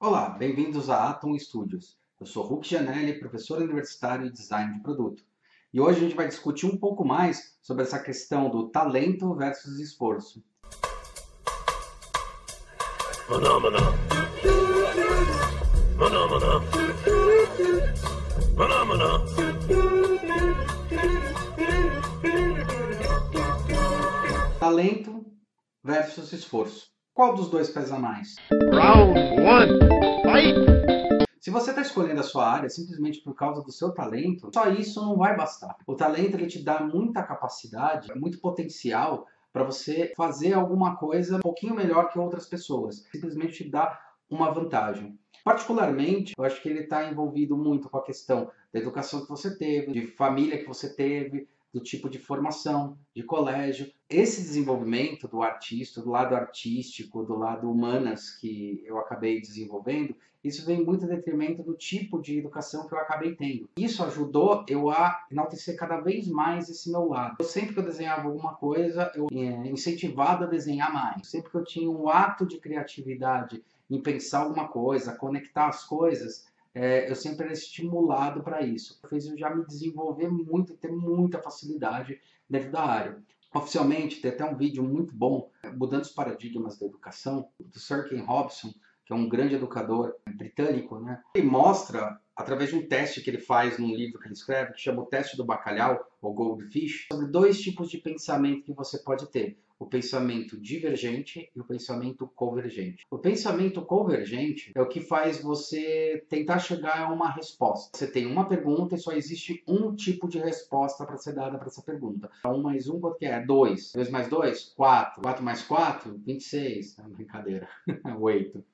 Olá, bem-vindos a Atom Studios. Eu sou Hulk Janelli, professor universitário de design de produto. E hoje a gente vai discutir um pouco mais sobre essa questão do talento versus esforço. Maná, maná. Maná, maná. Maná, maná. Talento versus esforço. Qual dos dois pesa mais? Round one, fight! Se você está escolhendo a sua área simplesmente por causa do seu talento, só isso não vai bastar. O talento ele te dá muita capacidade, muito potencial para você fazer alguma coisa um pouquinho melhor que outras pessoas. Simplesmente te dá uma vantagem. Particularmente, eu acho que ele está envolvido muito com a questão da educação que você teve, de família que você teve, do tipo de formação, de colégio. Esse desenvolvimento do artista, do lado artístico, do lado humanas que eu acabei desenvolvendo, isso vem muito em detrimento do tipo de educação que eu acabei tendo. Isso ajudou eu a enaltecer cada vez mais esse meu lado. Eu, sempre que eu desenhava alguma coisa, eu é, incentivado a desenhar mais. Sempre que eu tinha um ato de criatividade em pensar alguma coisa, conectar as coisas, é, eu sempre era estimulado para isso. Fez eu já me desenvolver muito e ter muita facilidade dentro da área. Oficialmente, tem até um vídeo muito bom, Mudando os Paradigmas da Educação, do Sir Ken Robson, que é um grande educador britânico, né? Ele mostra, através de um teste que ele faz num livro que ele escreve, que chama o Teste do Bacalhau, ou Goldfish, sobre dois tipos de pensamento que você pode ter o pensamento divergente e o pensamento convergente. O pensamento convergente é o que faz você tentar chegar a uma resposta. Você tem uma pergunta e só existe um tipo de resposta para ser dada para essa pergunta. 1 então, mais 1, quanto que é? 2. 2 mais 2? 4. 4 mais 4? 26. É brincadeira. 8.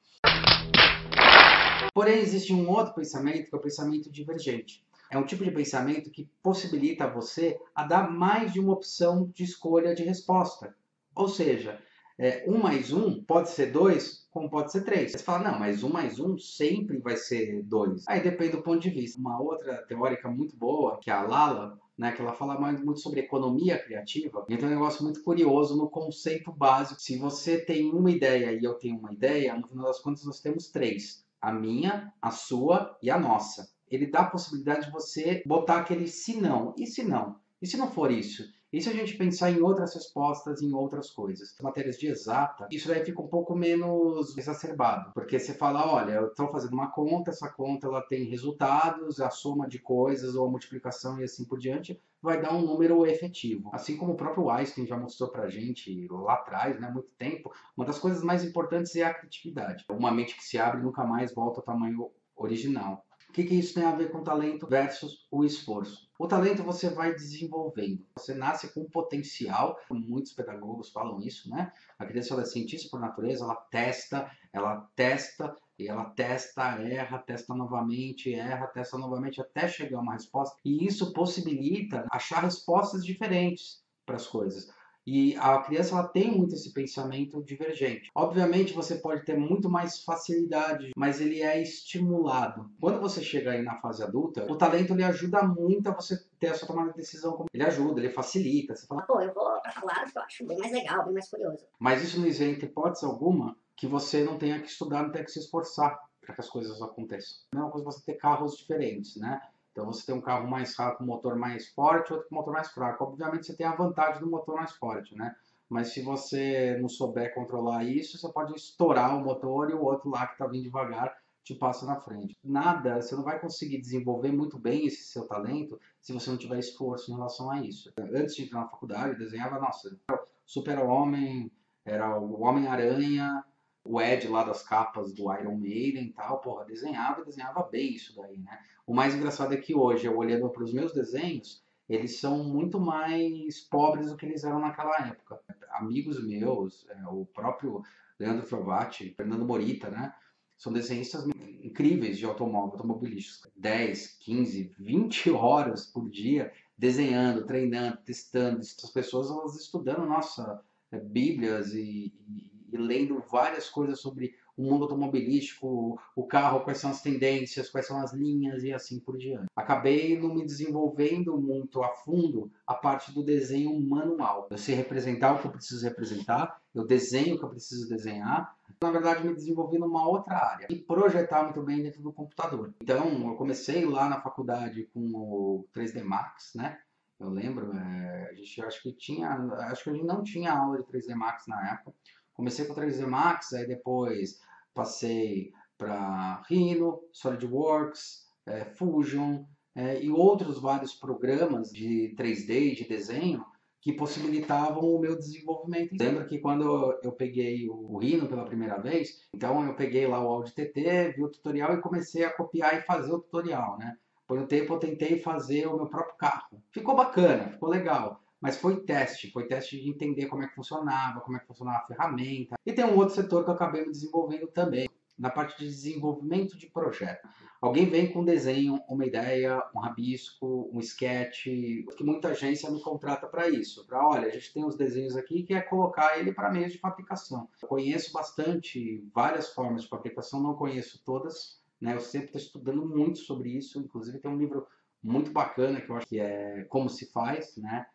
Porém, existe um outro pensamento que é o pensamento divergente. É um tipo de pensamento que possibilita você a dar mais de uma opção de escolha de resposta. Ou seja, é, 1 mais 1 pode ser 2, como pode ser 3. Você fala, não, mas 1 mais 1 sempre vai ser 2. Aí depende do ponto de vista. Uma outra teórica muito boa, que é a Lala, né, que ela fala mais, muito sobre economia criativa. Então é um negócio muito curioso no conceito básico. Se você tem uma ideia e eu tenho uma ideia, no final das contas nós temos três. A minha, a sua e a nossa. Ele dá a possibilidade de você botar aquele se não. E se não? E se não for isso? E se a gente pensar em outras respostas, em outras coisas? Matérias de exata, isso daí fica um pouco menos exacerbado, porque você fala, olha, eu estou fazendo uma conta, essa conta ela tem resultados, a soma de coisas ou a multiplicação e assim por diante vai dar um número efetivo. Assim como o próprio Einstein já mostrou pra gente lá atrás, né, há muito tempo, uma das coisas mais importantes é a criatividade. Uma mente que se abre nunca mais volta ao tamanho original. O que, que isso tem a ver com talento versus o esforço? O talento você vai desenvolvendo. Você nasce com potencial, muitos pedagogos falam isso, né? A criança é cientista por natureza, ela testa, ela testa, e ela testa, erra, testa novamente, erra, testa novamente até chegar a uma resposta. E isso possibilita achar respostas diferentes para as coisas. E a criança ela tem muito esse pensamento divergente. Obviamente você pode ter muito mais facilidade, mas ele é estimulado. Quando você chega aí na fase adulta, o talento ele ajuda muito a você ter a sua tomada de decisão. Ele ajuda, ele facilita. Você fala, pô, eu vou pra falar que eu acho bem mais legal, bem mais curioso. Mas isso não isenta hipótese alguma que você não tenha que estudar, não tenha que se esforçar para que as coisas aconteçam. Não é uma coisa você ter carros diferentes, né? Então você tem um carro mais rápido com motor mais forte, outro com motor mais fraco. Obviamente você tem a vantagem do motor mais forte, né? Mas se você não souber controlar isso, você pode estourar o motor e o outro lá que está vindo devagar te passa na frente. Nada, você não vai conseguir desenvolver muito bem esse seu talento se você não tiver esforço em relação a isso. Antes de entrar na faculdade, eu desenhava, nossa, super-homem, era o Homem-Aranha, o Ed lá das capas do Iron Maiden e tal, porra, desenhava e desenhava bem isso daí, né? O mais engraçado é que hoje, eu olhando para os meus desenhos, eles são muito mais pobres do que eles eram naquela época. Amigos meus, é, o próprio Leandro Frovati, Fernando Morita, né? São desenhistas incríveis de automóvel, automobilísticos. 10, 15, 20 horas por dia desenhando, treinando, testando. Essas pessoas, elas estudando, nossa, é, bíblias e, e e lendo várias coisas sobre o mundo automobilístico, o carro, quais são as tendências, quais são as linhas e assim por diante. Acabei não me desenvolvendo muito a fundo a parte do desenho manual. Eu sei representar o que eu preciso representar, eu desenho o que eu preciso desenhar, na verdade, me desenvolvi numa outra área e projetar muito bem dentro do computador. Então, eu comecei lá na faculdade com o 3D Max, né? Eu lembro, é, a gente acho que tinha, acho que a gente não tinha aula de 3D Max na época. Comecei com o 3D Max, aí depois passei para Rhino, SolidWorks, é, Fusion é, e outros vários programas de 3D, de desenho, que possibilitavam o meu desenvolvimento. Lembro que quando eu peguei o Rhino pela primeira vez, então eu peguei lá o Audi TT, vi o tutorial e comecei a copiar e fazer o tutorial, né? Por um tempo eu tentei fazer o meu próprio carro. Ficou bacana, ficou legal. Mas foi teste, foi teste de entender como é que funcionava, como é que funcionava a ferramenta. E tem um outro setor que eu acabei me desenvolvendo também, na parte de desenvolvimento de projeto. Alguém vem com um desenho, uma ideia, um rabisco, um sketch, que muita agência me contrata para isso. Para, olha, a gente tem os desenhos aqui que é colocar ele para meios de fabricação. Eu conheço bastante várias formas de fabricação, não conheço todas, né? Eu sempre estou estudando muito sobre isso, inclusive tem um livro muito bacana que eu acho que é Como se faz, né?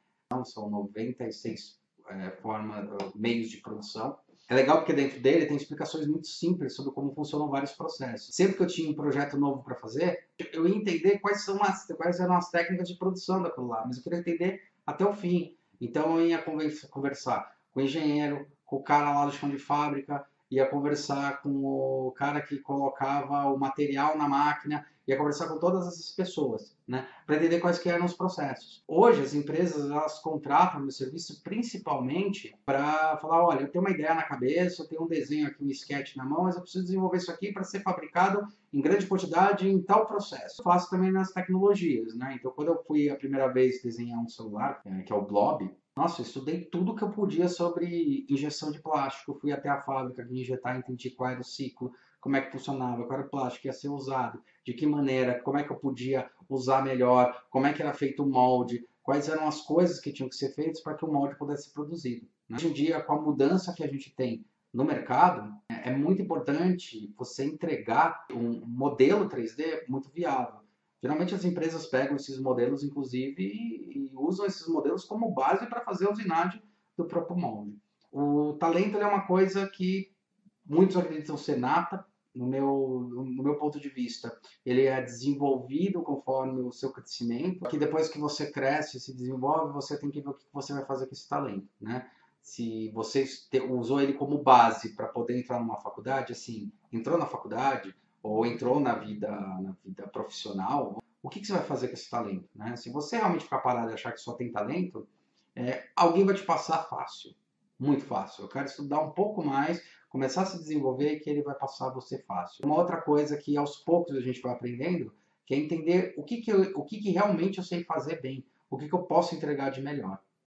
São 96 é, formas, meios de produção. É legal porque dentro dele tem explicações muito simples sobre como funcionam vários processos. Sempre que eu tinha um projeto novo para fazer, eu ia entender quais são as quais eram as técnicas de produção daquilo lá, mas eu queria entender até o fim. Então eu ia conversar com o engenheiro, com o cara lá do chão de fábrica, ia conversar com o cara que colocava o material na máquina, ia conversar com todas essas pessoas, né, para entender quais que eram os processos. Hoje as empresas elas contratam meu serviço principalmente para falar, olha, eu tenho uma ideia na cabeça, eu tenho um desenho aqui, um sketch na mão, mas eu preciso desenvolver isso aqui para ser fabricado em grande quantidade em tal processo. Eu faço também nas tecnologias, né? Então quando eu fui a primeira vez desenhar um celular, é, que é o Blob, nossa, eu estudei tudo que eu podia sobre injeção de plástico. Fui até a fábrica de injetar, entendi qual era o ciclo, como é que funcionava, qual era o plástico que ia ser usado, de que maneira, como é que eu podia usar melhor, como é que era feito o molde, quais eram as coisas que tinham que ser feitas para que o molde pudesse ser produzido. Né? Hoje em dia, com a mudança que a gente tem no mercado, é muito importante você entregar um modelo 3D muito viável. Geralmente as empresas pegam esses modelos, inclusive, e, usam esses modelos como base para fazer a usinagem do próprio molde. O talento é uma coisa que muitos acreditam ser nata, no meu, no meu ponto de vista. Ele é desenvolvido conforme o seu crescimento, que depois que você cresce, se desenvolve, você tem que ver o que você vai fazer com esse talento, né? Se você usou ele como base para poder entrar numa faculdade, assim, entrou na faculdade, ou entrou na vida, na vida profissional, o que, que você vai fazer com esse talento? Né? Se você realmente ficar parado e achar que só tem talento, é, alguém vai te passar fácil, muito fácil. Eu quero estudar um pouco mais, começar a se desenvolver e que ele vai passar você fácil. Uma outra coisa que aos poucos a gente vai aprendendo, que é entender o que, que, eu, o que, que realmente eu sei fazer bem, o que, que eu posso entregar de melhor.